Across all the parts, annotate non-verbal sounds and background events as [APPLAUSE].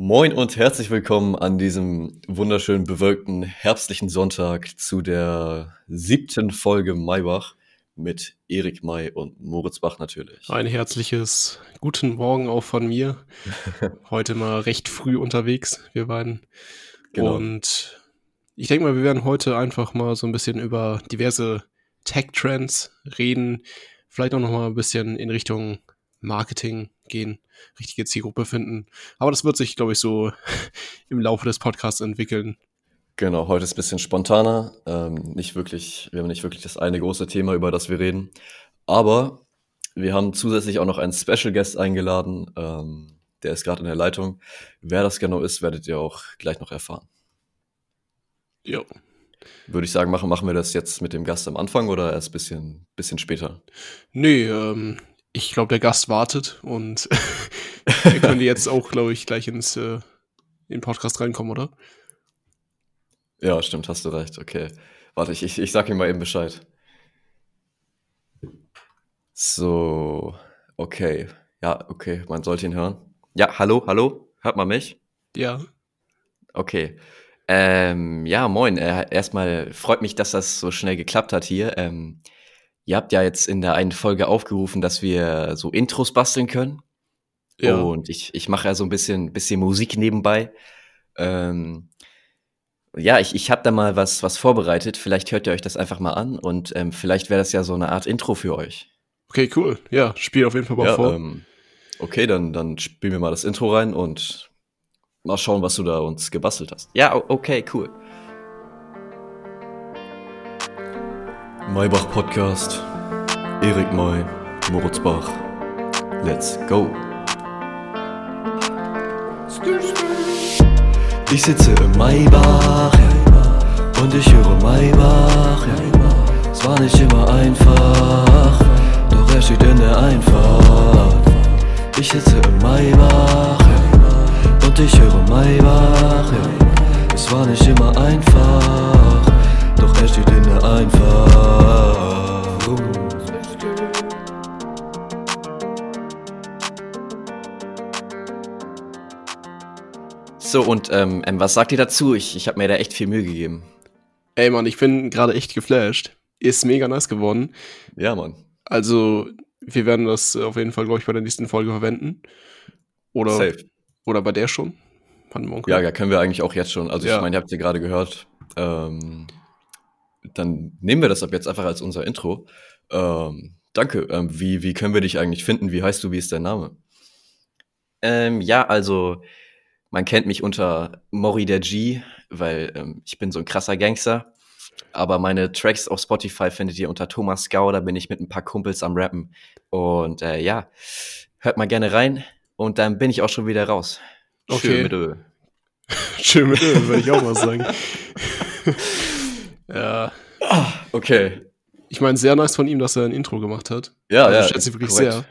Moin und herzlich willkommen an diesem wunderschönen bewölkten herbstlichen Sonntag zu der siebten Folge Maybach mit Erik May und Moritz Bach natürlich. Ein herzliches guten Morgen auch von mir. [LAUGHS] Heute mal recht früh unterwegs, wir beiden. Genau. Und ich denke mal, wir werden heute einfach mal so ein bisschen über diverse Tech-Trends reden. Vielleicht auch noch mal ein bisschen in Richtung Marketing gehen, richtige Zielgruppe finden. Aber das wird sich, glaube ich, so [LAUGHS] im Laufe des Podcasts entwickeln. Genau, heute ist ein bisschen spontaner. Ähm, nicht wirklich, wir haben nicht wirklich das eine große Thema, über das wir reden. Aber wir haben zusätzlich auch noch einen Special Guest eingeladen. Ähm, der ist gerade in der Leitung. Wer das genau ist, werdet ihr auch gleich noch erfahren. Ja. Würde ich sagen, machen, machen wir das jetzt mit dem Gast am Anfang oder erst ein bisschen, bisschen später? Nee, ähm, ich glaube, der Gast wartet und [LAUGHS] wir können jetzt auch, glaube ich, gleich ins äh, in den Podcast reinkommen, oder? Ja, stimmt, hast du recht. Okay. Warte, ich, ich, ich sag ihm mal eben Bescheid. So, okay. Ja, okay, man sollte ihn hören. Ja, hallo, hallo, hört man mich? Ja. Okay. Ähm, ja, moin. Äh, erstmal freut mich, dass das so schnell geklappt hat hier. Ähm, Ihr habt ja jetzt in der einen Folge aufgerufen, dass wir so Intros basteln können. Ja. Und ich, ich mache ja so ein bisschen, bisschen Musik nebenbei. Ähm, ja, ich, ich habe da mal was, was vorbereitet. Vielleicht hört ihr euch das einfach mal an und ähm, vielleicht wäre das ja so eine Art Intro für euch. Okay, cool. Ja, spiel auf jeden Fall mal ja, vor. Ähm, okay, dann, dann spielen wir mal das Intro rein und mal schauen, was du da uns gebastelt hast. Ja, okay, cool. Maybach Podcast. Erik May, Moritz Bach. Let's go. Ich sitze im Maybach und ich höre Maybach. Es war nicht immer einfach, doch er steht in der Einfahrt. Ich sitze im Maybach und ich höre Maybach. Es war nicht immer einfach, er steht in der Einfahrt. So, und ähm, was sagt ihr dazu? Ich, ich habe mir da echt viel Mühe gegeben. Ey, Mann, ich bin gerade echt geflasht. Ist mega nice geworden. Ja, Mann. Also, wir werden das auf jeden Fall, glaube ich, bei der nächsten Folge verwenden. Oder, Safe. Oder bei der schon. Ja, ja, können wir eigentlich auch jetzt schon. Also, ja. ich meine, ihr habt ja gerade gehört. Ähm, dann nehmen wir das ab jetzt einfach als unser Intro. Ähm, danke. Ähm, wie, wie können wir dich eigentlich finden? Wie heißt du? Wie ist dein Name? Ähm, ja, also man kennt mich unter Mori der G, weil ähm, ich bin so ein krasser Gangster. Aber meine Tracks auf Spotify findet ihr unter Thomas Gau, da bin ich mit ein paar Kumpels am Rappen. Und äh, ja, hört mal gerne rein und dann bin ich auch schon wieder raus. Okay. Schön mit Öl. [LAUGHS] Schön mit Öl, würde ich auch mal sagen. [LAUGHS] ja. Okay. Ich meine, sehr nice von ihm, dass er ein Intro gemacht hat. Ja, also, ja. Ich schätze wirklich korrekt. sehr.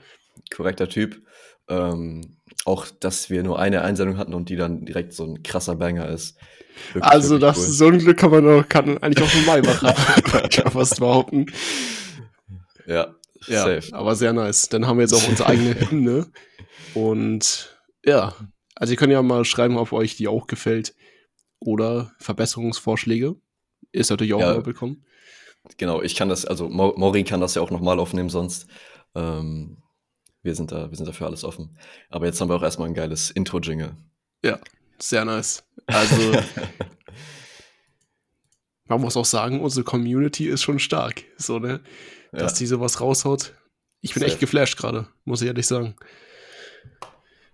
Korrekter Typ. Ähm, auch, dass wir nur eine Einsendung hatten und die dann direkt so ein krasser Banger ist. Wirklich, also, wirklich das cool. so ein Glück kann man auch, kann eigentlich auch normal machen. [LAUGHS] [LAUGHS] kann man fast behaupten. Ja, ja, safe. aber sehr nice. Dann haben wir jetzt auch unsere eigene [LAUGHS] Hymne. Und ja, also ihr könnt ja mal schreiben, ob euch die auch gefällt. Oder Verbesserungsvorschläge. Ist natürlich auch ja, immer willkommen. Genau, ich kann das, also Mori kann das ja auch nochmal aufnehmen sonst. Ähm, wir sind da, wir sind dafür alles offen. Aber jetzt haben wir auch erstmal ein geiles Intro-Jingle. Ja, sehr nice. Also, [LAUGHS] man muss auch sagen, unsere Community ist schon stark. So, ne? Dass ja. die sowas raushaut. Ich bin Safe. echt geflasht gerade, muss ich ehrlich sagen.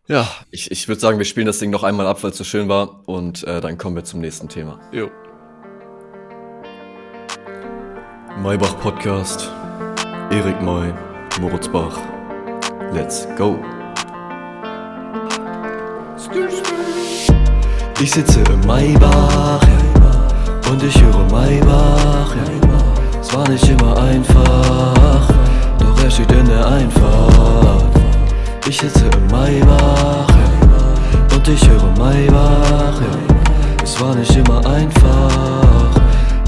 Ja. Ich, ich würde sagen, wir spielen das Ding noch einmal ab, weil es so schön war. Und äh, dann kommen wir zum nächsten Thema. Jo. Maybach Podcast. Erik May, Moritz Bach. Let's go. Ich sitze im Maybach und ich höre Maybach. Es war nicht immer einfach, doch er steht in der Einfahrt. Ich sitze im Maybach und ich höre Maybach. Es war nicht immer einfach,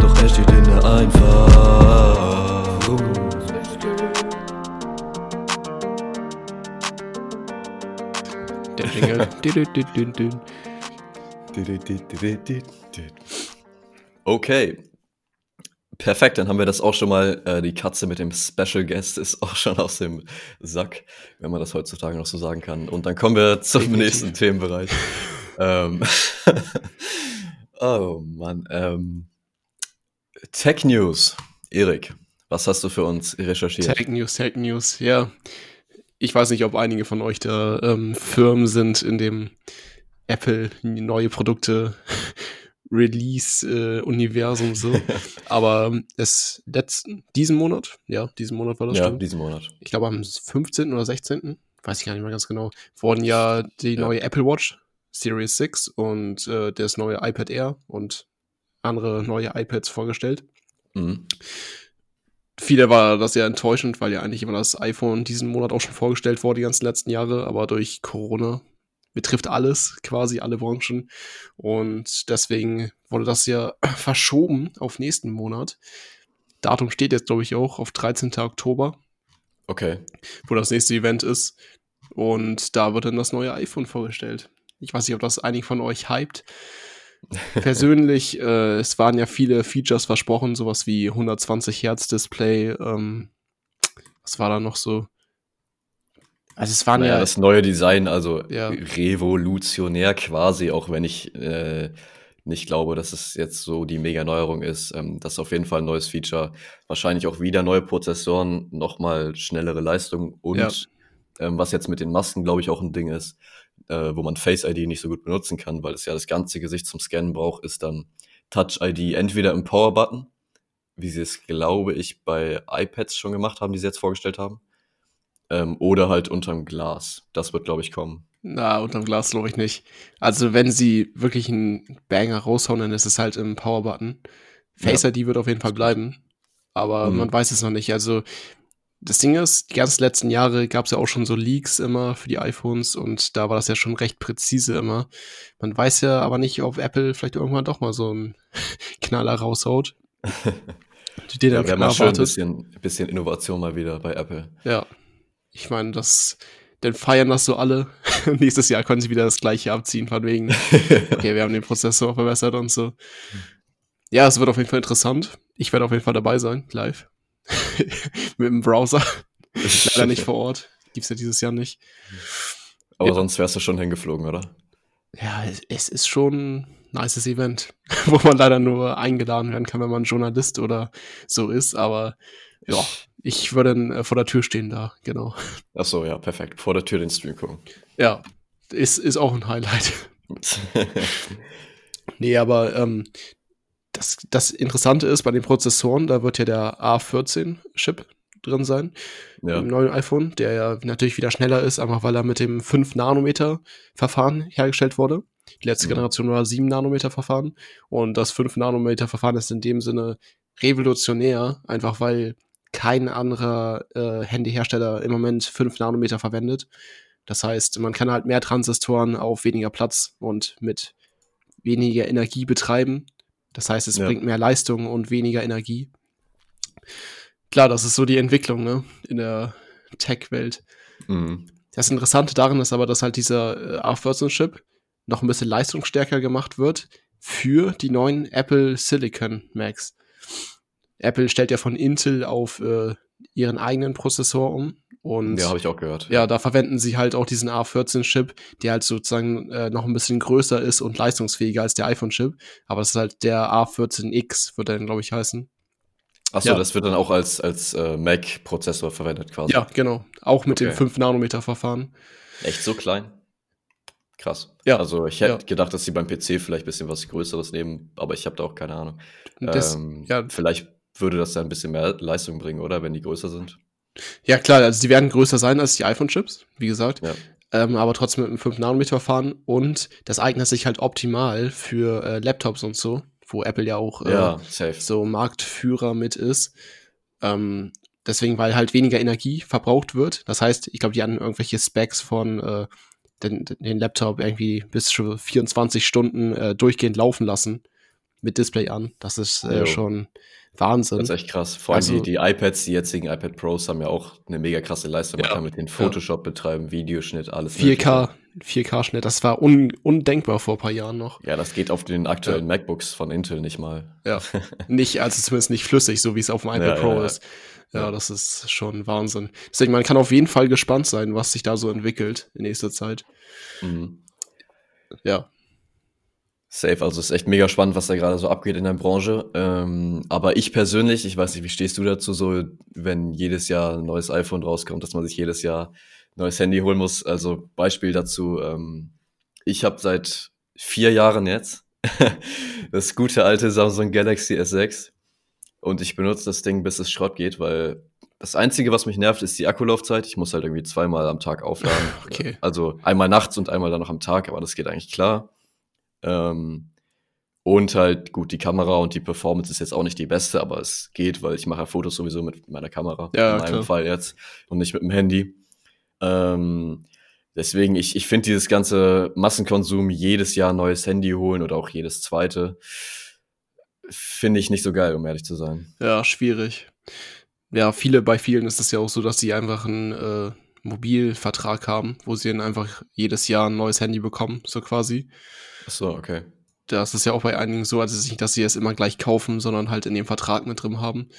doch er steht in der Einfahrt. Jingle. [LAUGHS] Okay. Perfekt, dann haben wir das auch schon mal. Äh, die Katze mit dem Special Guest ist auch schon aus dem Sack, wenn man das heutzutage noch so sagen kann. Und dann kommen wir zum nächsten Themenbereich. ähm, [LAUGHS] oh Mann. Ähm, Tech News. Erik, was hast du für uns recherchiert? Tech News, Tech News, ja. Ich weiß nicht, ob einige von euch da ähm, Firmen sind, in dem Apple neue Produkte [LAUGHS] Release-Universum äh, so. [LAUGHS] Aber ähm, es letzten, diesen Monat, ja, diesen Monat war das Ja, stimmt. diesen Monat. Ich glaube am 15. oder 16., weiß ich gar nicht mehr ganz genau, wurden ja die ja. neue Apple Watch Series 6 und äh, das neue iPad Air und andere neue iPads vorgestellt. Mhm. Viele war das ja enttäuschend, weil ja eigentlich immer das iPhone diesen Monat auch schon vorgestellt wurde, die ganzen letzten Jahre, aber durch Corona betrifft alles, quasi alle Branchen. Und deswegen wurde das ja [CLEARS THROAT] verschoben auf nächsten Monat. Datum steht jetzt, glaube ich, auch auf 13. Oktober. Okay. Wo das nächste Event ist. Und da wird dann das neue iPhone vorgestellt. Ich weiß nicht, ob das einige von euch hypt. Persönlich, äh, es waren ja viele Features versprochen, sowas wie 120 Hertz Display. Ähm, was war da noch so? Also es waren naja, ja das neue Design, also ja. revolutionär quasi, auch wenn ich äh, nicht glaube, dass es jetzt so die Mega-Neuerung ist. Ähm, das ist auf jeden Fall ein neues Feature. Wahrscheinlich auch wieder neue Prozessoren, nochmal schnellere Leistung und ja. ähm, was jetzt mit den Masken, glaube ich, auch ein Ding ist, äh, wo man Face ID nicht so gut benutzen kann, weil es ja das ganze Gesicht zum Scannen braucht, ist dann Touch ID entweder im Power-Button, wie sie es, glaube ich, bei iPads schon gemacht haben, die sie jetzt vorgestellt haben ähm, oder halt unterm Glas. Das wird, glaube ich, kommen. Na, unterm Glas glaube ich nicht. Also, wenn sie wirklich einen Banger raushauen, dann ist es halt im Power-Button. Face ja. ID wird auf jeden Fall bleiben. Aber mhm. man weiß es noch nicht. Also, das Ding ist, die ganzen letzten Jahre gab es ja auch schon so Leaks immer für die iPhones und da war das ja schon recht präzise immer. Man weiß ja aber nicht, ob Apple vielleicht irgendwann doch mal so einen [LAUGHS] Knaller raushaut. [LAUGHS] die ja, wäre mal schön ein bisschen, bisschen Innovation mal wieder bei Apple. Ja, ich meine, das, dann feiern das so alle. [LAUGHS] Nächstes Jahr können sie wieder das gleiche abziehen, von wegen, okay, wir haben den Prozessor verbessert und so. Ja, es wird auf jeden Fall interessant. Ich werde auf jeden Fall dabei sein, live. [LAUGHS] Mit dem Browser. [LAUGHS] Leider nicht vor Ort. Gibt's ja dieses Jahr nicht. Aber ja. sonst wärst du schon hingeflogen, oder? Ja, es ist schon ein nices Event, [LAUGHS] wo man leider nur eingeladen werden kann, wenn man Journalist oder so ist. Aber ja, ich würde äh, vor der Tür stehen da, genau. Ach so, ja, perfekt. Vor der Tür den Stream gucken. Ja, ist, ist auch ein Highlight. nee, aber ähm, das, das Interessante ist, bei den Prozessoren, da wird ja der A14-Chip drin sein. Ja. Im neuen iPhone, der ja natürlich wieder schneller ist, einfach weil er mit dem 5-Nanometer-Verfahren hergestellt wurde. Die letzte mhm. Generation war 7-Nanometer-Verfahren. Und das 5-Nanometer-Verfahren ist in dem Sinne revolutionär, einfach weil kein anderer äh, Handyhersteller im Moment 5 Nanometer verwendet. Das heißt, man kann halt mehr Transistoren auf weniger Platz und mit weniger Energie betreiben. Das heißt, es ja. bringt mehr Leistung und weniger Energie. Klar, das ist so die Entwicklung ne, in der Tech-Welt. Mhm. Das Interessante darin ist aber, dass halt dieser äh, A14-Chip noch ein bisschen leistungsstärker gemacht wird für die neuen Apple Silicon Macs. Apple stellt ja von Intel auf äh, ihren eigenen Prozessor um. Und ja, habe ich auch gehört. Ja, da verwenden sie halt auch diesen A14-Chip, der halt sozusagen äh, noch ein bisschen größer ist und leistungsfähiger als der iPhone-Chip. Aber es ist halt der A14X, wird er dann, glaube ich, heißen. Achso, ja. das wird dann auch als, als äh, Mac-Prozessor verwendet quasi. Ja, genau. Auch mit okay. dem 5-Nanometer-Verfahren. Echt so klein? Krass. Ja. Also ich hätte ja. gedacht, dass sie beim PC vielleicht ein bisschen was Größeres nehmen, aber ich habe da auch keine Ahnung. Das, ähm, ja. Vielleicht würde das ja ein bisschen mehr Leistung bringen, oder? Wenn die größer sind. Ja, klar, also die werden größer sein als die iPhone-Chips, wie gesagt. Ja. Ähm, aber trotzdem mit einem 5-Nanometer-Verfahren und das eignet sich halt optimal für äh, Laptops und so, wo Apple ja auch äh, ja, so Marktführer mit ist. Ähm, deswegen, weil halt weniger Energie verbraucht wird. Das heißt, ich glaube, die haben irgendwelche Specs von äh, den, den Laptop irgendwie bis zu 24 Stunden äh, durchgehend laufen lassen mit Display an. Das ist äh, schon Wahnsinn. Das ist echt krass. Vor allem also, die, die iPads, die jetzigen iPad Pros haben ja auch eine mega krasse Leistung. Man ja, kann mit den Photoshop ja. betreiben, Videoschnitt, alles. 4K, 4K-Schnitt, das war un, undenkbar vor ein paar Jahren noch. Ja, das geht auf den aktuellen ja. MacBooks von Intel nicht mal. Ja, nicht, also zumindest nicht flüssig, so wie es auf dem iPad Pro ist. Ja, das ist schon Wahnsinn. Deswegen, man kann auf jeden Fall gespannt sein, was sich da so entwickelt in nächster Zeit. Mhm. Ja. Safe, also es ist echt mega spannend, was da gerade so abgeht in der Branche. Ähm, aber ich persönlich, ich weiß nicht, wie stehst du dazu, so wenn jedes Jahr ein neues iPhone rauskommt, dass man sich jedes Jahr ein neues Handy holen muss? Also Beispiel dazu, ähm, ich habe seit vier Jahren jetzt [LAUGHS] das gute alte Samsung Galaxy S6 und ich benutze das Ding, bis es Schrott geht, weil das Einzige, was mich nervt, ist die Akkulaufzeit. Ich muss halt irgendwie zweimal am Tag aufladen. [LAUGHS] okay. Also einmal nachts und einmal dann noch am Tag, aber das geht eigentlich klar. Ähm, und halt, gut, die Kamera und die Performance ist jetzt auch nicht die beste, aber es geht, weil ich mache Fotos sowieso mit meiner Kamera. Ja, in meinem klar. Fall jetzt. Und nicht mit dem Handy. Ähm, deswegen, ich, ich finde dieses ganze Massenkonsum, jedes Jahr ein neues Handy holen oder auch jedes zweite, finde ich nicht so geil, um ehrlich zu sein. Ja, schwierig. Ja, viele, bei vielen ist es ja auch so, dass sie einfach einen äh, Mobilvertrag haben, wo sie dann einfach jedes Jahr ein neues Handy bekommen, so quasi. Ach so, okay. Das ist ja auch bei einigen so, also nicht, dass sie es immer gleich kaufen, sondern halt in dem Vertrag mit drin haben.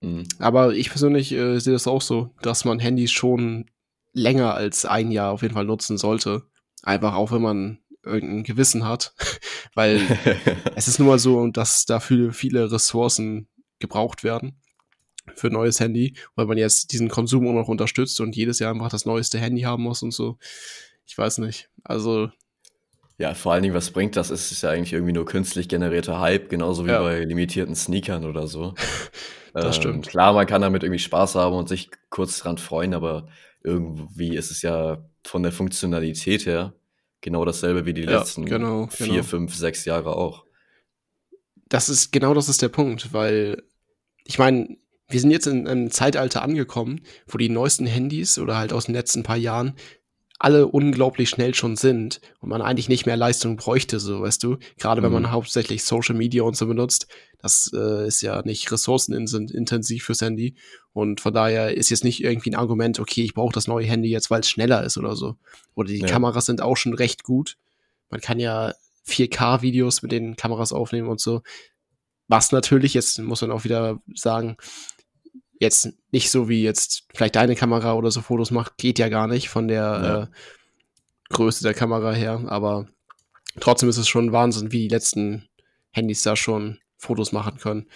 Mhm. Aber ich persönlich äh, sehe das auch so, dass man Handys schon länger als ein Jahr auf jeden Fall nutzen sollte. Einfach auch, wenn man irgendein Gewissen hat. [LAUGHS] Weil [LAUGHS] es ist nun mal so, dass dafür viele Ressourcen gebraucht werden für ein neues Handy, weil man jetzt diesen Konsum auch noch unterstützt und jedes Jahr einfach das neueste Handy haben muss und so. Ich weiß nicht. Also ja, vor allen Dingen, was bringt das? Ist es ja eigentlich irgendwie nur künstlich generierter Hype, genauso wie ja. bei limitierten Sneakern oder so. [LAUGHS] das ähm, stimmt. Klar, man kann damit irgendwie Spaß haben und sich kurz dran freuen, aber irgendwie ist es ja von der Funktionalität her genau dasselbe wie die ja, letzten genau, vier, genau. fünf, sechs Jahre auch. Das ist genau das ist der Punkt, weil ich meine, wir sind jetzt in einem Zeitalter angekommen, wo die neuesten Handys oder halt aus den letzten paar Jahren alle unglaublich schnell schon sind und man eigentlich nicht mehr Leistung bräuchte, so weißt du. Gerade mhm. wenn man mhm. hauptsächlich Social Media und so benutzt, das äh, ist ja nicht ressourcenintensiv fürs Handy und von daher ist jetzt nicht irgendwie ein Argument, okay, ich brauche das neue Handy jetzt, weil es schneller ist oder so. Oder die ja. Kameras sind auch schon recht gut. Man kann ja 4K-Videos mit den Kameras aufnehmen und so. Was natürlich, jetzt muss man auch wieder sagen, jetzt nicht so wie jetzt vielleicht deine Kamera oder so Fotos macht, geht ja gar nicht von der ja. äh, Größe der Kamera her, aber trotzdem ist es schon Wahnsinn, wie die letzten Handys da schon Fotos machen können.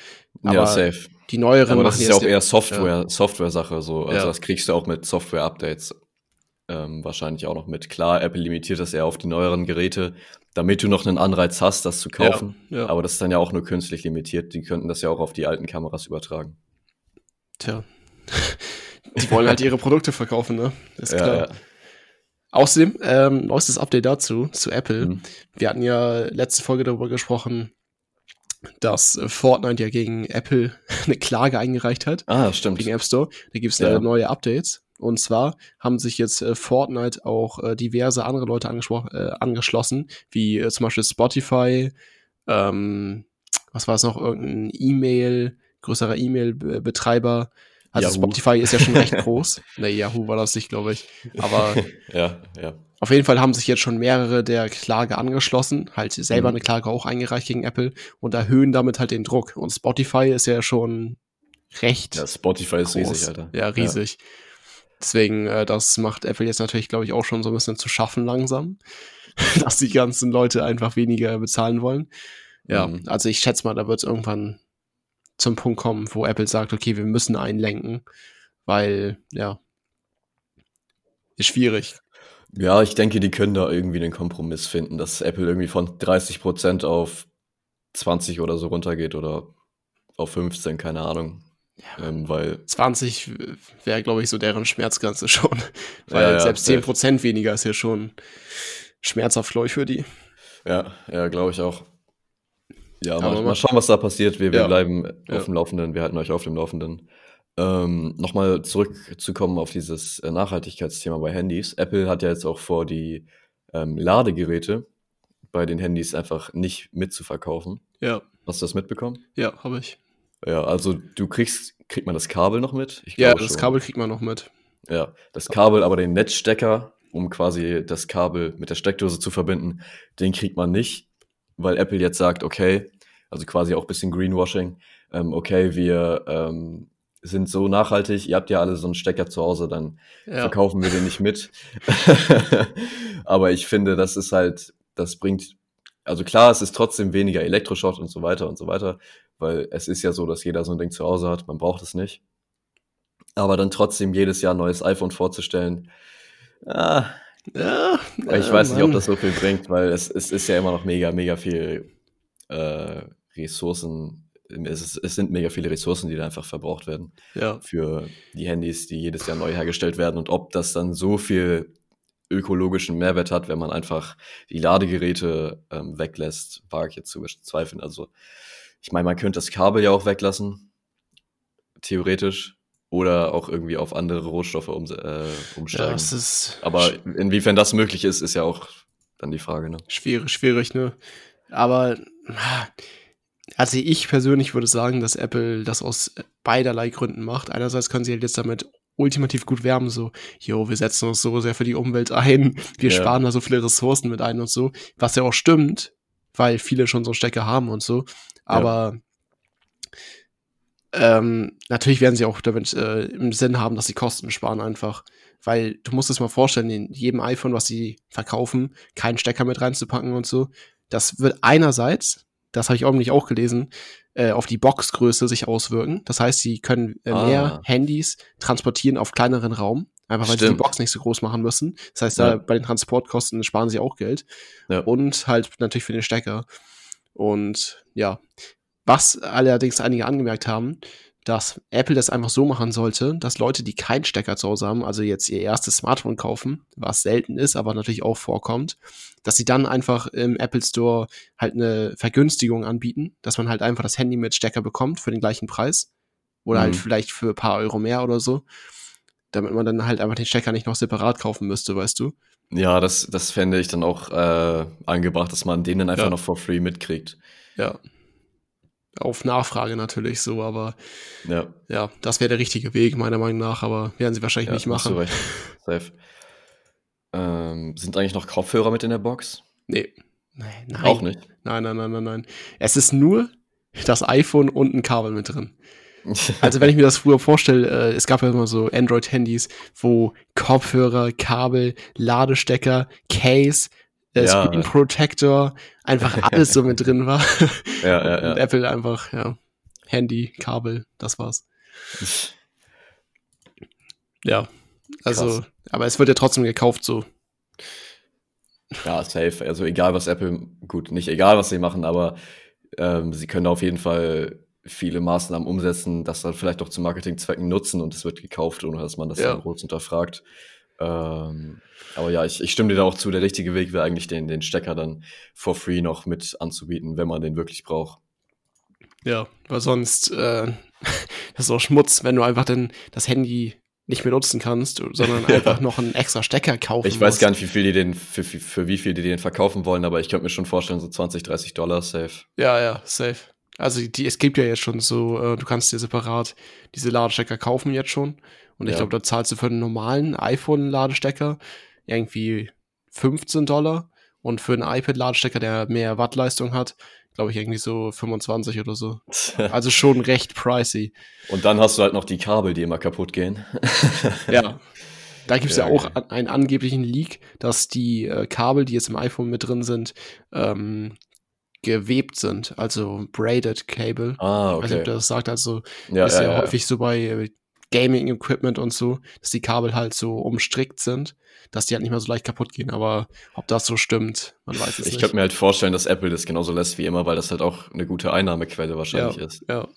Aber ja, safe. Die neueren aber das ist ja auch eher Software, ja. Software-Sache, so. Also ja. das kriegst du auch mit Software-Updates ähm, wahrscheinlich auch noch mit. Klar, Apple limitiert das eher auf die neueren Geräte, damit du noch einen Anreiz hast, das zu kaufen. Ja, ja. Aber das ist dann ja auch nur künstlich limitiert. Die könnten das ja auch auf die alten Kameras übertragen. Tja. [LAUGHS] Die wollen halt ihre Produkte verkaufen, ne? Ist klar. Ja. Außerdem, ähm, neuestes Update dazu, zu Apple. Mhm. Wir hatten ja letzte Folge darüber gesprochen, dass Fortnite ja gegen Apple [LAUGHS] eine Klage eingereicht hat. Ah, stimmt. Gegen App Store. Da gibt es ja. neue Updates. Und zwar haben sich jetzt äh, Fortnite auch äh, diverse andere Leute äh, angeschlossen, wie äh, zum Beispiel Spotify, ähm, was war es noch, irgendein E-Mail, größerer E-Mail-Betreiber. Also Yahoo. Spotify ist ja schon recht [LAUGHS] groß. ne, Yahoo war das nicht, glaube ich. Aber [LAUGHS] ja, ja. Auf jeden Fall haben sich jetzt schon mehrere der Klage angeschlossen, halt selber mhm. eine Klage auch eingereicht gegen Apple und erhöhen damit halt den Druck. Und Spotify ist ja schon recht. Ja, Spotify ist groß. riesig, Alter. Ja, riesig. Ja. Deswegen, äh, das macht Apple jetzt natürlich, glaube ich, auch schon so ein bisschen zu schaffen langsam, [LAUGHS] dass die ganzen Leute einfach weniger bezahlen wollen. Ja, mhm. also ich schätze mal, da wird es irgendwann zum Punkt kommen, wo Apple sagt, okay, wir müssen einlenken, weil, ja, ist schwierig. Ja, ich denke, die können da irgendwie einen Kompromiss finden, dass Apple irgendwie von 30% auf 20 oder so runtergeht oder auf 15, keine Ahnung. Ja, ähm, weil 20 wäre, glaube ich, so deren Schmerzgrenze schon. [LAUGHS] weil ja, ja, selbst 10% ja. weniger ist ja schon schmerzhaft, glaube ich, für die. Ja, ja, glaube ich auch. Ja, mal, mal, schauen, was da passiert. Wir, wir ja. bleiben ja. auf dem Laufenden, wir halten euch auf dem Laufenden. Ähm, Nochmal zurückzukommen auf dieses äh, Nachhaltigkeitsthema bei Handys. Apple hat ja jetzt auch vor, die ähm, Ladegeräte bei den Handys einfach nicht mitzuverkaufen. Ja. Hast du das mitbekommen? Ja, habe ich. Ja, also du kriegst, kriegt man das Kabel noch mit? Ja, das schon. Kabel kriegt man noch mit. Ja, das Kabel, aber den Netzstecker, um quasi das Kabel mit der Steckdose zu verbinden, den kriegt man nicht, weil Apple jetzt sagt, okay, also quasi auch ein bisschen Greenwashing, ähm, okay, wir ähm, sind so nachhaltig, ihr habt ja alle so einen Stecker zu Hause, dann ja. verkaufen wir den nicht mit. [LAUGHS] aber ich finde, das ist halt, das bringt, also klar, es ist trotzdem weniger Elektroschrott und so weiter und so weiter, weil es ist ja so, dass jeder so ein Ding zu Hause hat, man braucht es nicht. Aber dann trotzdem jedes Jahr ein neues iPhone vorzustellen, ah, ja, ich ja, weiß Mann. nicht, ob das so viel bringt, weil es, es ist ja immer noch mega, mega viel äh, Ressourcen. Es, ist, es sind mega viele Ressourcen, die da einfach verbraucht werden ja. für die Handys, die jedes Jahr neu hergestellt werden. Und ob das dann so viel ökologischen Mehrwert hat, wenn man einfach die Ladegeräte ähm, weglässt, wage ich jetzt zu bezweifeln. Also ich meine, man könnte das Kabel ja auch weglassen, theoretisch, oder auch irgendwie auf andere Rohstoffe um, äh, umsteigen. Ja, Aber inwiefern das möglich ist, ist ja auch dann die Frage. Ne? Schwierig, schwierig, ne? Aber also ich persönlich würde sagen, dass Apple das aus beiderlei Gründen macht. Einerseits können sie halt jetzt damit ultimativ gut wärmen, so, jo, wir setzen uns so sehr für die Umwelt ein, wir ja. sparen da so viele Ressourcen mit ein und so, was ja auch stimmt, weil viele schon so Stecker haben und so, aber ja. Ähm, natürlich werden sie auch damit äh, im Sinn haben, dass sie Kosten sparen einfach, weil du musst es mal vorstellen, in jedem iPhone, was sie verkaufen, keinen Stecker mit reinzupacken und so, das wird einerseits, das habe ich auch nicht auch gelesen, äh, auf die Boxgröße sich auswirken. Das heißt, sie können äh, ah. mehr Handys transportieren auf kleineren Raum, einfach weil Stimmt. sie die Box nicht so groß machen müssen. Das heißt, ja. da bei den Transportkosten sparen sie auch Geld. Ja. Und halt natürlich für den Stecker. Und ja, was allerdings einige angemerkt haben, dass Apple das einfach so machen sollte, dass Leute, die keinen Stecker zu Hause haben, also jetzt ihr erstes Smartphone kaufen, was selten ist, aber natürlich auch vorkommt, dass sie dann einfach im Apple Store halt eine Vergünstigung anbieten, dass man halt einfach das Handy mit Stecker bekommt für den gleichen Preis oder halt mhm. halt vielleicht für ein paar Euro mehr oder so, damit man dann halt einfach den Stecker nicht noch separat kaufen müsste, weißt du? Ja, das, das fände ich dann auch äh, angebracht, dass man den dann einfach ja. noch for free mitkriegt. Ja auf Nachfrage natürlich so, aber ja, ja das wäre der richtige Weg, meiner Meinung nach, aber werden sie wahrscheinlich ja, nicht machen. Recht. Safe. Ähm, sind eigentlich noch Kopfhörer mit in der Box? Nee. Nein, nein. Auch nicht. Nein, nein, nein, nein, nein. Es ist nur das iPhone und ein Kabel mit drin. [LAUGHS] Also wenn ich mir das früher vorstelle, äh, es gab ja immer so Android-Handys, wo Kopfhörer, Kabel, Ladestecker, Case, äh, ja. Screen Protector, einfach [LAUGHS] alles so mit drin war. Ja, ja, ja. Und Apple einfach, ja, Handy, Kabel, das war's. Ja, also, Krass. aber es wird ja trotzdem gekauft so. Ja, safe. Also egal was Apple, gut, nicht egal was sie machen, aber ähm, sie können auf jeden Fall viele Maßnahmen umsetzen, das dann vielleicht auch zu Marketingzwecken nutzen und es wird gekauft, ohne dass man das ja. groß hinterfragt. Ähm, aber ja, ich, ich stimme dir da auch zu. Der richtige Weg wäre eigentlich, den, den Stecker dann for free noch mit anzubieten, wenn man den wirklich braucht. Ja, weil sonst äh, [LAUGHS] das ist auch Schmutz, wenn du einfach dann das Handy nicht mehr nutzen kannst, sondern [LAUGHS] einfach noch einen extra Stecker kaufen Ich weiß musst. gar nicht, wie viel die den, für, für, für wie viel die den verkaufen wollen, aber ich könnte mir schon vorstellen, so 20, 30 Dollar safe. Ja, ja, safe. Also die, es gibt ja jetzt schon so, äh, du kannst dir separat diese Ladestecker kaufen jetzt schon. Und ich ja. glaube, da zahlst du für einen normalen iPhone-Ladestecker irgendwie 15 Dollar. Und für einen iPad-Ladestecker, der mehr Wattleistung hat, glaube ich, irgendwie so 25 oder so. [LAUGHS] Also schon recht pricey. Und dann hast du halt noch die Kabel, die immer kaputt gehen. ja. [LAUGHS] Da gibt es ja, ja, auch okay. einen angeblichen Leak, dass die äh, Kabel, die jetzt im iPhone mit drin sind, ähm, gewebt sind, also braided Cable. Ah, okay. Ich ob das sagt, also ja, ist ja, ja häufig so bei Gaming-Equipment und so, dass die Kabel halt so umstrickt sind, dass die halt nicht mehr so leicht kaputt gehen. Aber ob das so stimmt, man weiß es ich nicht. Ich könnte mir halt vorstellen, dass Apple das genauso lässt wie immer, weil das halt auch eine gute Einnahmequelle wahrscheinlich ja, ist. Ja.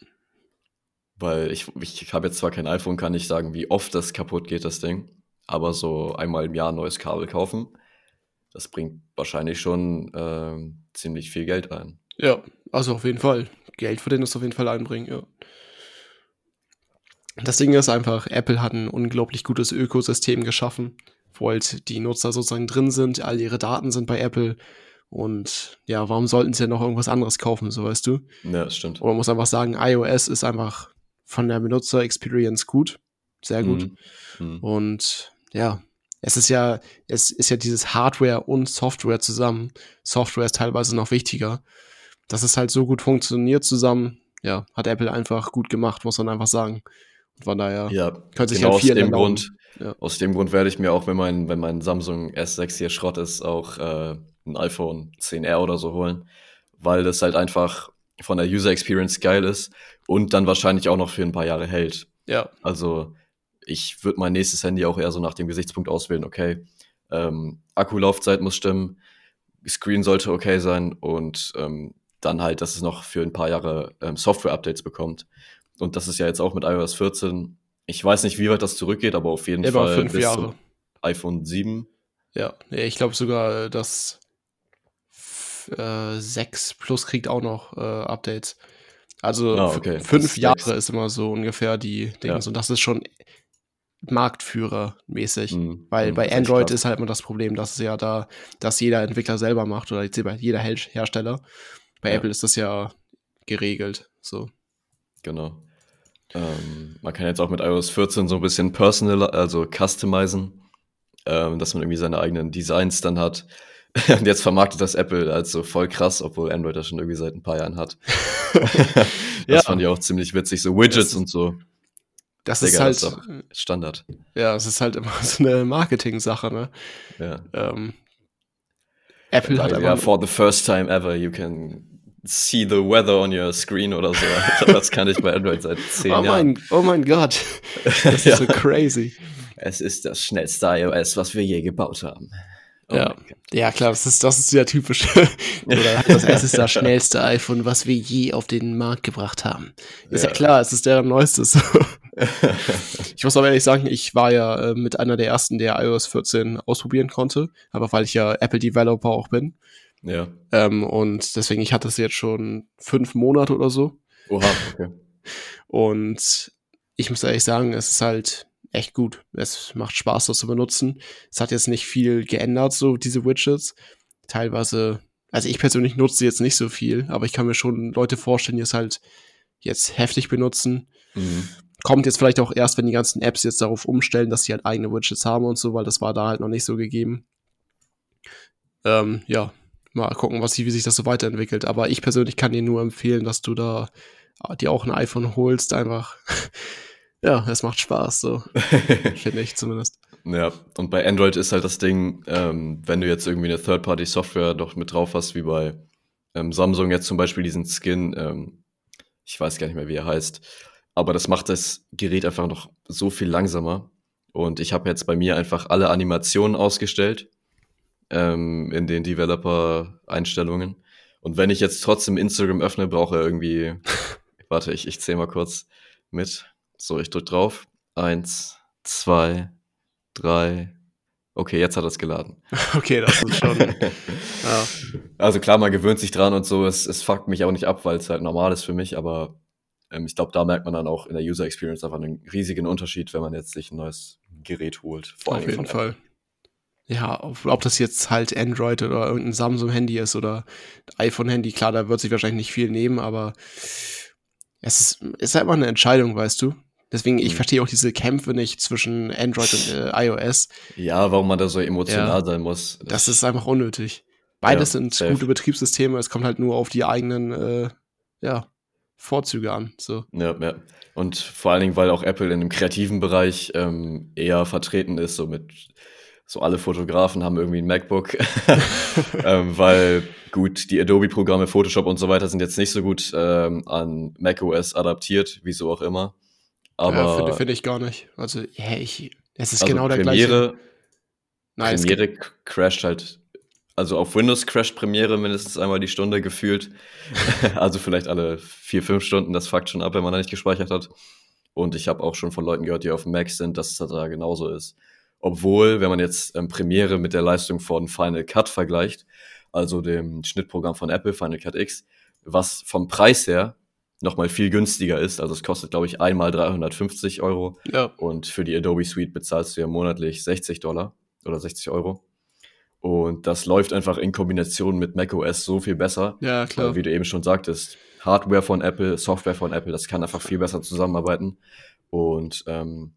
Weil ich, ich habe jetzt zwar kein iPhone, kann nicht sagen, wie oft das kaputt geht, das Ding. Aber so einmal im Jahr ein neues Kabel kaufen, das bringt wahrscheinlich schon äh, ziemlich viel Geld ein. Ja, also auf jeden Fall. Geld für den ist auf jeden Fall einbringen, ja. Das Ding ist einfach, Apple hat ein unglaublich gutes Ökosystem geschaffen, wo halt die Nutzer sozusagen drin sind, all ihre Daten sind bei Apple Und ja, warum sollten sie ja noch irgendwas anderes kaufen, so weißt du? Ja, das stimmt. Und man muss einfach sagen, iOS ist einfach von der Benutzer-Experience gut. Sehr gut. Mhm. Mhm. Und ja, es ist ja, es ist ja dieses Hardware und Software zusammen. Software ist teilweise noch wichtiger. Dass es halt so gut funktioniert zusammen, ja, hat Apple einfach gut gemacht, muss man einfach sagen. Von daher ja, könnte sich genau halt viel aus dem Grund, ja. Aus dem Grund werde ich mir auch, wenn mein, wenn mein Samsung S6 hier Schrott ist, auch äh, ein iPhone 10R oder so holen, weil das halt einfach von der User Experience geil ist und dann wahrscheinlich auch noch für ein paar Jahre hält. Ja. Also ich würde mein nächstes Handy auch eher so nach dem Gesichtspunkt auswählen, okay, ähm, Akkulaufzeit muss stimmen, Screen sollte okay sein und ähm, dann halt, dass es noch für ein paar Jahre ähm, Software-Updates bekommt. Und das ist ja jetzt auch mit iOS 14. Ich weiß nicht, wie weit das zurückgeht, aber auf jeden Fall fünf bis Jahre. iPhone 7. Ja, ich glaube sogar, dass äh, 6 Plus kriegt auch noch äh, Updates. Also ah, okay. fünf Jahre ist immer so ungefähr die Dinge. Ja. Und das ist schon Marktführermäßig. Mhm. Weil mhm, bei Android ist halt immer das Problem, dass es ja da, dass jeder Entwickler selber macht oder jeder Hersteller. Bei ja. Apple ist das ja geregelt. So. Genau. Ähm, man kann jetzt auch mit iOS 14 so ein bisschen personal, also customizen, ähm, dass man irgendwie seine eigenen Designs dann hat. [LAUGHS] Und jetzt vermarktet das Apple als so voll krass, obwohl Android das schon irgendwie seit ein paar Jahren hat. [LAUGHS] das ja. fand ich auch ziemlich witzig, so Widgets das, und so. Das Digga, ist halt ist Standard. Ja, es ist halt immer [LAUGHS] so eine Marketing-Sache, ne? Ja. Ähm, Apple hat ja, for the first time ever you can see the weather on your screen oder so. [LAUGHS] Das kann ich bei Android seit zehn oh Jahren. Mein, oh mein Gott, [LAUGHS] das ist ja. so crazy. Es ist das schnellste iOS, was wir je gebaut haben. Oh ja. ja, klar, das ist, das ist ja typisch. [LAUGHS] Oder das, es ist das schnellste iPhone, was wir je auf den Markt gebracht haben. Ist ja, ja klar, es ist der neuestes. ich muss aber ehrlich sagen, ich war ja äh, mit einer der ersten, der iOS 14 ausprobieren konnte, aber weil ich ja Apple Developer auch bin. Ja. Ähm, und deswegen, ich hatte es jetzt schon fünf Monate oder so. Oha, okay. [LAUGHS] Und ich muss ehrlich sagen, es ist halt echt gut. Es macht Spaß, das zu benutzen. Es hat jetzt nicht viel geändert, so diese Widgets. Teilweise, also ich persönlich nutze sie jetzt nicht so viel, aber ich kann mir schon Leute vorstellen, die es halt jetzt heftig benutzen. Mhm. Kommt jetzt vielleicht auch erst, wenn die ganzen Apps jetzt darauf umstellen, dass sie halt eigene Widgets haben und so, weil das war da halt noch nicht so gegeben. Ähm, ja, mal gucken, was, wie sich das so weiterentwickelt. Aber ich persönlich kann dir nur empfehlen, dass du da dir auch ein iPhone holst, einfach [LAUGHS] ja, es macht Spaß, so. [LAUGHS] Finde ich zumindest. Ja, und bei Android ist halt das Ding, ähm, wenn du jetzt irgendwie eine Third-Party-Software doch mit drauf hast, wie bei ähm, Samsung jetzt zum Beispiel diesen Skin, ähm, ich weiß gar nicht mehr, wie er heißt, aber das macht das Gerät einfach noch so viel langsamer. Und ich habe jetzt bei mir einfach alle Animationen ausgestellt ähm, in den Developer-Einstellungen. Und wenn ich jetzt trotzdem Instagram öffne, brauche er irgendwie, [LAUGHS] warte, ich, ich zähle mal kurz mit. So, ich drücke drauf. Eins, zwei, drei. Okay, jetzt hat er es geladen. [LAUGHS] Okay, das ist schon. [LAUGHS] ja. Also klar, man gewöhnt sich dran und so. Es, es fuckt mich auch nicht ab, weil es halt normal ist für mich. Aber ähm, ich glaube, da merkt man dann auch in der User Experience einfach einen riesigen Unterschied, wenn man jetzt sich ein neues Gerät holt. Vor Auf jeden Fall. Ja, ob das jetzt halt Android oder irgendein Samsung-Handy ist oder iPhone-Handy, klar, da wird sich wahrscheinlich nicht viel nehmen, aber es ist, ist halt immer eine Entscheidung, weißt du? Deswegen, ich mhm. verstehe auch diese Kämpfe nicht zwischen Android und äh, iOS. Ja, warum man da so emotional ja, sein muss. Das ist einfach unnötig. Beides ja, sind safe. gute Betriebssysteme, es kommt halt nur auf die eigenen äh, ja, Vorzüge an. So. Ja, ja. Und vor allen Dingen, weil auch Apple in dem kreativen Bereich ähm, eher vertreten ist, so mit so alle Fotografen haben irgendwie ein MacBook, [LAUGHS] ähm, weil gut, die Adobe-Programme, Photoshop und so weiter sind jetzt nicht so gut ähm, an macOS adaptiert, wieso auch immer. Aber ja, finde find ich gar nicht. Also, ja, ich, es ist also genau der Premiere, gleiche. Nein, Premiere crasht halt. Also auf Windows crasht Premiere mindestens einmal die Stunde gefühlt. [LAUGHS] also vielleicht alle vier, fünf Stunden. Das fuckt schon ab, wenn man da nicht gespeichert hat. Und ich habe auch schon von Leuten gehört, die auf Mac sind, dass es da genauso ist. Obwohl, wenn man jetzt ähm, Premiere mit der Leistung von Final Cut vergleicht, also dem Schnittprogramm von Apple, Final Cut X, was vom Preis her nochmal viel günstiger ist. Also es kostet, glaube ich, einmal 350 Euro. Ja. Und für die Adobe Suite bezahlst du ja monatlich 60 Dollar oder 60 Euro. Und das läuft einfach in Kombination mit macOS so viel besser. Ja, klar. Wie du eben schon sagtest, Hardware von Apple, Software von Apple, das kann einfach viel besser zusammenarbeiten. Und ähm,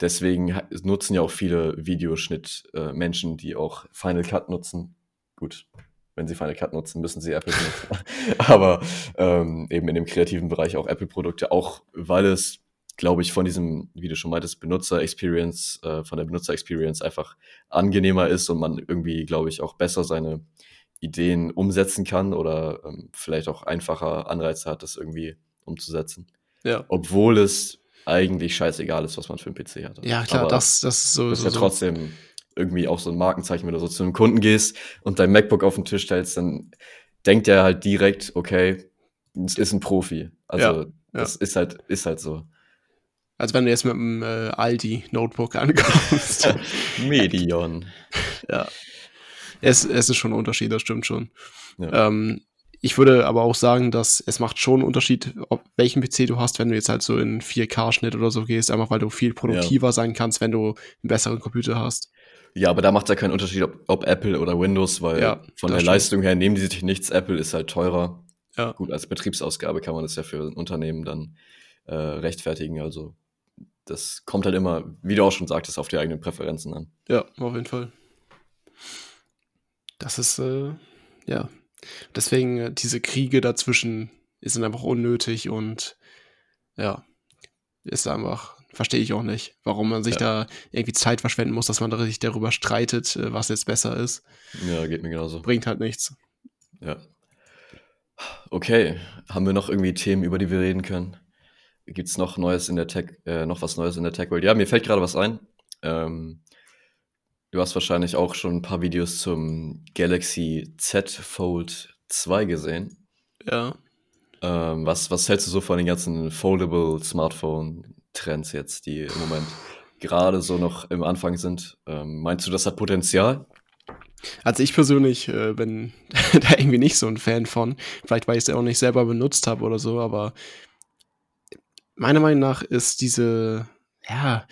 deswegen nutzen ja auch viele Videoschnitt-Menschen, äh, die auch Final Cut nutzen. Gut, wenn sie Final Cut nutzen, müssen sie Apple benutzen. [LAUGHS] Aber ähm, eben in dem kreativen Bereich auch Apple-Produkte, auch weil es glaube ich, von diesem, wie du schon meintest, Benutzer-Experience, äh, von der Benutzer-Experience einfach angenehmer ist und man irgendwie, glaube ich, auch besser seine Ideen umsetzen kann oder ähm, vielleicht auch einfacher Anreize hat, das irgendwie umzusetzen. Ja. Obwohl es eigentlich scheißegal ist, was man für einen PC hat. Ja, klar, Aber das, das ist so. Das ist ja so. trotzdem irgendwie auch so ein Markenzeichen, wenn du so zu einem Kunden gehst und dein MacBook auf den Tisch stellst, dann denkt er halt direkt, okay, es ist ein Profi. Also ja, das ja. ist halt, ist halt so. Also wenn du jetzt mit dem äh, Aldi Notebook ankommst. [LAUGHS] Medion. ja. Es, es ist schon ein Unterschied, das stimmt schon. Ja. Ähm, ich würde aber auch sagen, dass es macht schon einen Unterschied, ob welchen PC du hast, wenn du jetzt halt so in 4K-Schnitt oder so gehst, einfach weil du viel produktiver ja. sein kannst, wenn du einen besseren Computer hast. Ja, aber da macht es ja keinen Unterschied, ob, ob, Apple oder Windows, weil ja, von der stimmt. Leistung her nehmen die sich nichts. Apple ist halt teurer. Ja. Gut, als Betriebsausgabe kann man das ja für ein Unternehmen dann äh, rechtfertigen. Also das kommt halt immer, wie du auch schon sagtest, auf die eigenen Präferenzen an. Ja, auf jeden Fall. Das ist, äh, ja. Deswegen, äh, diese Kriege dazwischen sind einfach unnötig und ja, ist einfach, verstehe ich auch nicht, warum man sich ja. da irgendwie Zeit verschwenden muss, dass man sich darüber streitet, äh, was jetzt besser ist. Ja, geht mir genauso. Bringt halt nichts. Ja. Okay, haben wir noch irgendwie Themen, über die wir reden können? Gibt es noch Neues in der Tech, äh, noch was Neues in der Tech-Welt? Ja, mir fällt gerade was ein. Ähm, du hast wahrscheinlich auch schon ein paar Videos zum Galaxy Z Fold 2 gesehen. Ja. Ähm, was, was hältst du so von den ganzen Foldable Smartphone-Trends jetzt, die im Moment gerade so noch im Anfang sind? Ähm, meinst du, das hat Potenzial? Also ich persönlich äh, bin [LAUGHS] da irgendwie nicht so ein Fan von. Vielleicht, weil ich es ja auch nicht selber benutzt habe oder so, aber meiner Meinung nach ist diese, ja,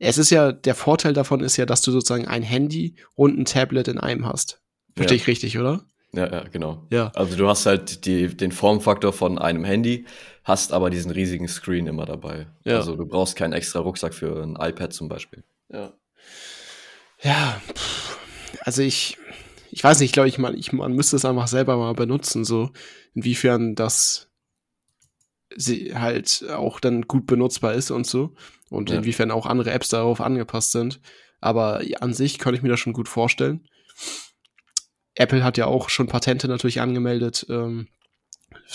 es ist ja, der Vorteil davon ist ja, dass du sozusagen ein Handy und ein Tablet in einem hast. Verstehe ja. ich richtig, oder? Ja, ja, genau. Ja. Also du hast halt die, den Formfaktor von einem Handy, hast aber diesen riesigen Screen immer dabei. Ja. Also du brauchst keinen extra Rucksack für ein iPad zum Beispiel. Ja. Ja, also ich, ich weiß nicht, ich glaube, ich, man, ich, man müsste es einfach selber mal benutzen, so inwiefern das sie halt auch dann gut benutzbar ist und so. Und ja. inwiefern auch andere Apps darauf angepasst sind. Aber an sich kann ich mir das schon gut vorstellen. Apple hat ja auch schon Patente natürlich angemeldet ähm,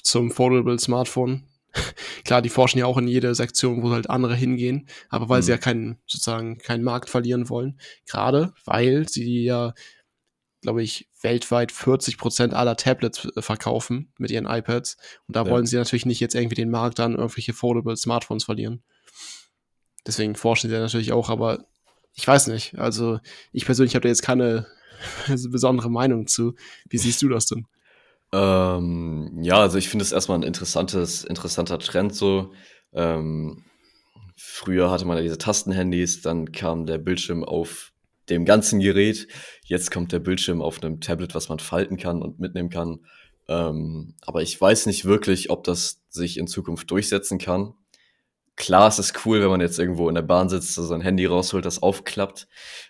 zum Foldable Smartphone. [LAUGHS] Klar, die forschen ja auch in jede Sektion, wo halt andere hingehen, aber weil mhm. sie ja keinen, sozusagen, keinen Markt verlieren wollen. Gerade weil sie ja glaube ich, weltweit 40 Prozent aller Tablets äh, verkaufen mit ihren iPads. Und da ja. wollen sie natürlich nicht jetzt irgendwie den Markt an irgendwelche Foldable Smartphones verlieren. Deswegen forschen sie natürlich auch, aber ich weiß nicht. Also ich persönlich habe da jetzt keine [LAUGHS] besondere Meinung zu. Wie siehst du das denn? Ähm, ja, also ich finde es erstmal ein interessantes, interessanter Trend so. Ähm, früher hatte man ja diese Tastenhandys, dann kam der Bildschirm auf dem ganzen Gerät. Jetzt kommt der Bildschirm auf einem Tablet, was man falten kann und mitnehmen kann. Ähm, aber ich weiß nicht wirklich, ob das sich in Zukunft durchsetzen kann. Klar, es ist cool, wenn man jetzt irgendwo in der Bahn sitzt, so sein Handy rausholt, das aufklappt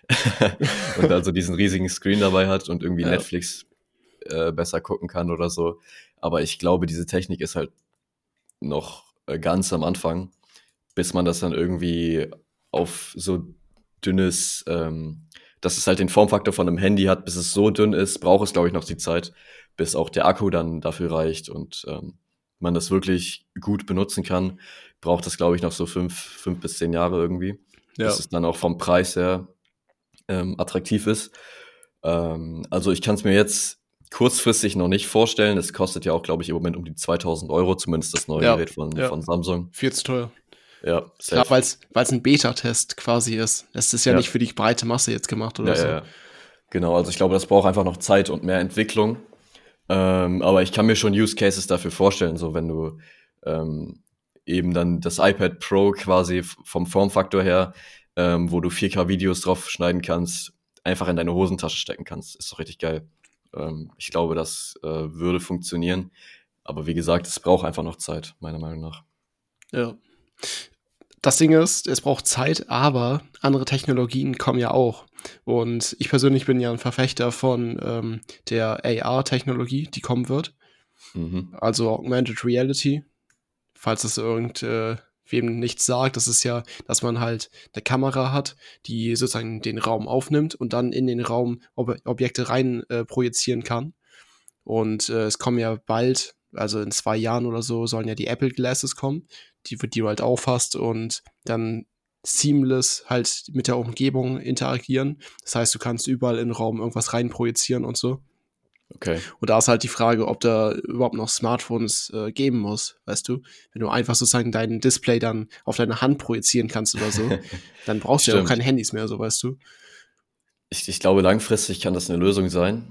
[LAUGHS] und also diesen riesigen Screen dabei hat und irgendwie ja. Netflix äh, besser gucken kann oder so. Aber ich glaube, diese Technik ist halt noch äh, ganz am Anfang, bis man das dann irgendwie auf so dünnes ähm, dass es halt den Formfaktor von einem Handy hat, bis es so dünn ist, braucht es, glaube ich, noch die Zeit, bis auch der Akku dann dafür reicht und ähm, man das wirklich gut benutzen kann, braucht das, glaube ich, noch so fünf, fünf bis zehn Jahre irgendwie. Ja. Bis es dann auch vom Preis her ähm, attraktiv ist. Ähm, also ich kann es mir jetzt kurzfristig noch nicht vorstellen. Es kostet ja auch, glaube ich, im Moment um die 2000 Euro, zumindest das neue ja. Gerät von, ja. von Samsung. Viel zu teuer. Ja, safe. weil es ein Beta-Test quasi ist. Es ist ja, ja, nicht für die breite Masse jetzt gemacht oder ja, so. Ja, genau, also ich glaube, das braucht einfach noch Zeit und mehr Entwicklung. Ähm, aber ich kann mir schon Use Cases dafür vorstellen, so wenn du ähm, eben dann das iPad Pro quasi vom Formfaktor her, ähm, wo du 4K-Videos drauf schneiden kannst, einfach in deine Hosentasche stecken kannst. Ist doch richtig geil. Ähm, ich glaube, das äh, würde funktionieren. Aber wie gesagt, es braucht einfach noch Zeit, meiner Meinung nach. Ja. Das Ding ist, es braucht Zeit, aber andere Technologien kommen ja auch. Und ich persönlich bin ja ein Verfechter von ähm, der AR-Technologie, die kommen wird. Mhm. Also Augmented Reality. Falls es irgendwem äh, nichts sagt, das ist ja, dass man halt eine Kamera hat, die sozusagen den Raum aufnimmt und dann in den Raum Ob Objekte rein äh, projizieren kann. Und äh, es kommen ja bald, also in zwei Jahren oder so, sollen ja die Apple Glasses kommen, die, die du halt auffasst und dann seamless halt mit der Umgebung interagieren. Das heißt, du kannst überall in den Raum irgendwas reinprojizieren und so. Okay. Und da ist halt die Frage, ob da überhaupt noch Smartphones äh, geben muss, weißt du? Wenn du einfach sozusagen dein Display dann auf deine Hand projizieren kannst oder so, [LAUGHS] dann brauchst du ja auch keine Handys mehr, so weißt du. Ich, ich glaube, langfristig kann das eine Lösung sein.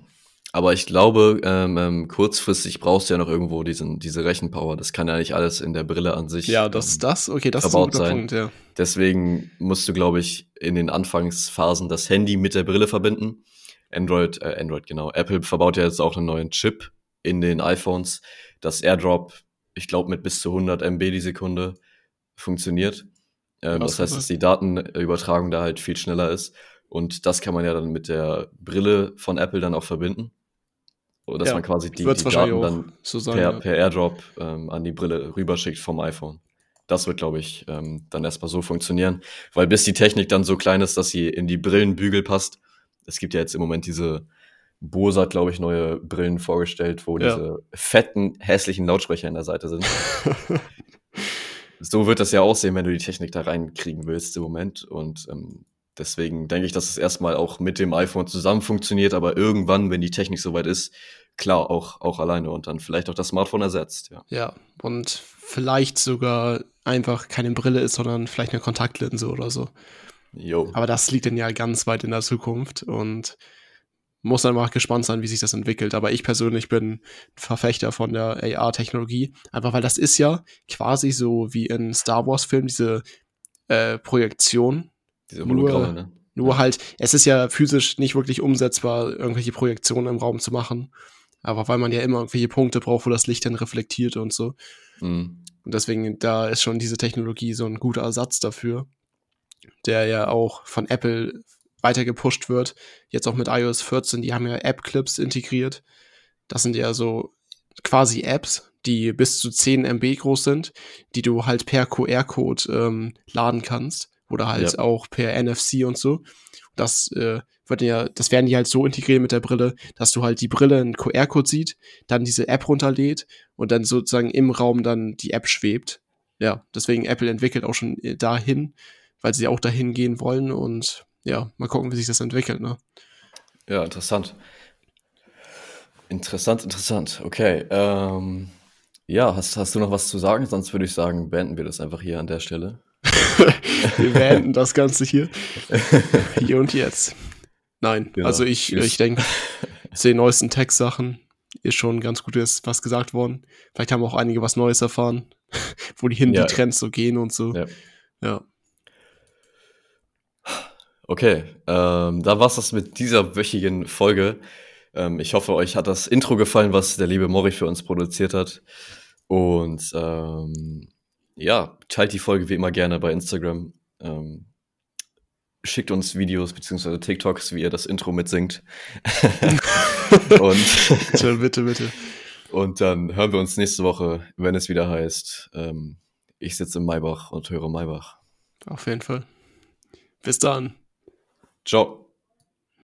Aber ich glaube, ähm, ähm, kurzfristig brauchst du ja noch irgendwo diesen, diese Rechenpower. Das kann ja nicht alles in der Brille an sich. Ja, das, ähm, das, okay, das ist ein guter sein. Punkt, ja. Deswegen musst du, glaube ich, in den Anfangsphasen das Handy mit der Brille verbinden. Android, äh, Android, genau. Apple verbaut ja jetzt auch einen neuen Chip in den iPhones, das AirDrop, ich glaube, mit bis zu 100 MB die Sekunde funktioniert. Ähm, das heißt, dass die Datenübertragung da halt viel schneller ist. Und das kann man ja dann mit der Brille von Apple dann auch verbinden. Oder dass ja, man quasi die, die Daten dann so sein, per, ja. per, AirDrop ähm, an die Brille rüberschickt vom iPhone. Das wird, glaube ich, ähm, dann erstmal so funktionieren. Weil bis die Technik dann so klein ist, dass sie in die Brillenbügel passt, es gibt ja jetzt im Moment diese, Bose hat, glaube ich, neue Brillen vorgestellt, wo ja. diese fetten, hässlichen Lautsprecher in der Seite sind. [LAUGHS] so wird das ja aussehen, wenn du die Technik da reinkriegen willst im Moment. Und ähm, Deswegen denke ich, dass es erstmal auch mit dem iPhone zusammen funktioniert, aber irgendwann, wenn die Technik soweit ist, klar, auch, auch alleine und dann vielleicht auch das Smartphone ersetzt, ja. Ja, und vielleicht sogar einfach keine Brille ist, sondern vielleicht eine Kontaktlinse oder so. Jo. Aber das liegt dann ja ganz weit in der Zukunft und muss dann mal gespannt sein, wie sich das entwickelt. Aber ich persönlich bin Verfechter von der AR-Technologie, einfach weil das ist ja quasi so wie in Star Wars-Filmen diese äh, Projektion diese Hologramme, nur, ne? Nur halt, es ist ja physisch nicht wirklich umsetzbar, irgendwelche Projektionen im Raum zu machen. Aber weil man ja immer irgendwelche Punkte braucht, wo das Licht dann reflektiert und so. Mhm. Und deswegen, da ist schon diese Technologie so ein guter Ersatz dafür, der ja auch von Apple weiter gepusht wird. Jetzt auch mit iOS 14, die haben ja App-Clips integriert. Das sind ja so quasi Apps, die bis zu 10 MB groß sind, die du halt per QR-Code ähm, laden kannst oder halt ja. auch per NFC und so. Das äh, wird ja, das werden die halt so integriert mit der Brille, dass du halt die Brille einen QR-Code sieht, dann diese App runterlädt und dann sozusagen im Raum dann die App schwebt. Ja, deswegen Apple entwickelt auch schon äh, dahin, weil sie auch dahin gehen wollen und ja, mal gucken, wie sich das entwickelt, ne? Ja, interessant. Interessant, interessant. Okay. Ähm, ja, hast, hast du noch was zu sagen? Sonst würde ich sagen, beenden wir das einfach hier an der Stelle. [LAUGHS] wir beenden das Ganze hier. Hier und jetzt. Nein, ja, also ich, ich denke, zu den neuesten Tech-Sachen ist schon ganz gut was gesagt worden. Vielleicht haben auch einige was Neues erfahren, [LAUGHS] wo die hin ja. die Trends so gehen und so. Ja. ja. Okay, ähm, da war's das mit dieser wöchigen Folge. Ähm, ich hoffe, euch hat das Intro gefallen, was der liebe Mori für uns produziert hat. Und ähm, ja, teilt die Folge wie immer gerne bei Instagram. Ähm, schickt uns Videos bzw. TikToks, wie ihr das Intro mitsingt. [LAUGHS] und [LAUGHS] bitte, bitte, bitte. Und dann hören wir uns nächste Woche, wenn es wieder heißt, ähm, ich sitze im Maybach und höre Maybach. Auf jeden Fall. Bis dann. Ciao.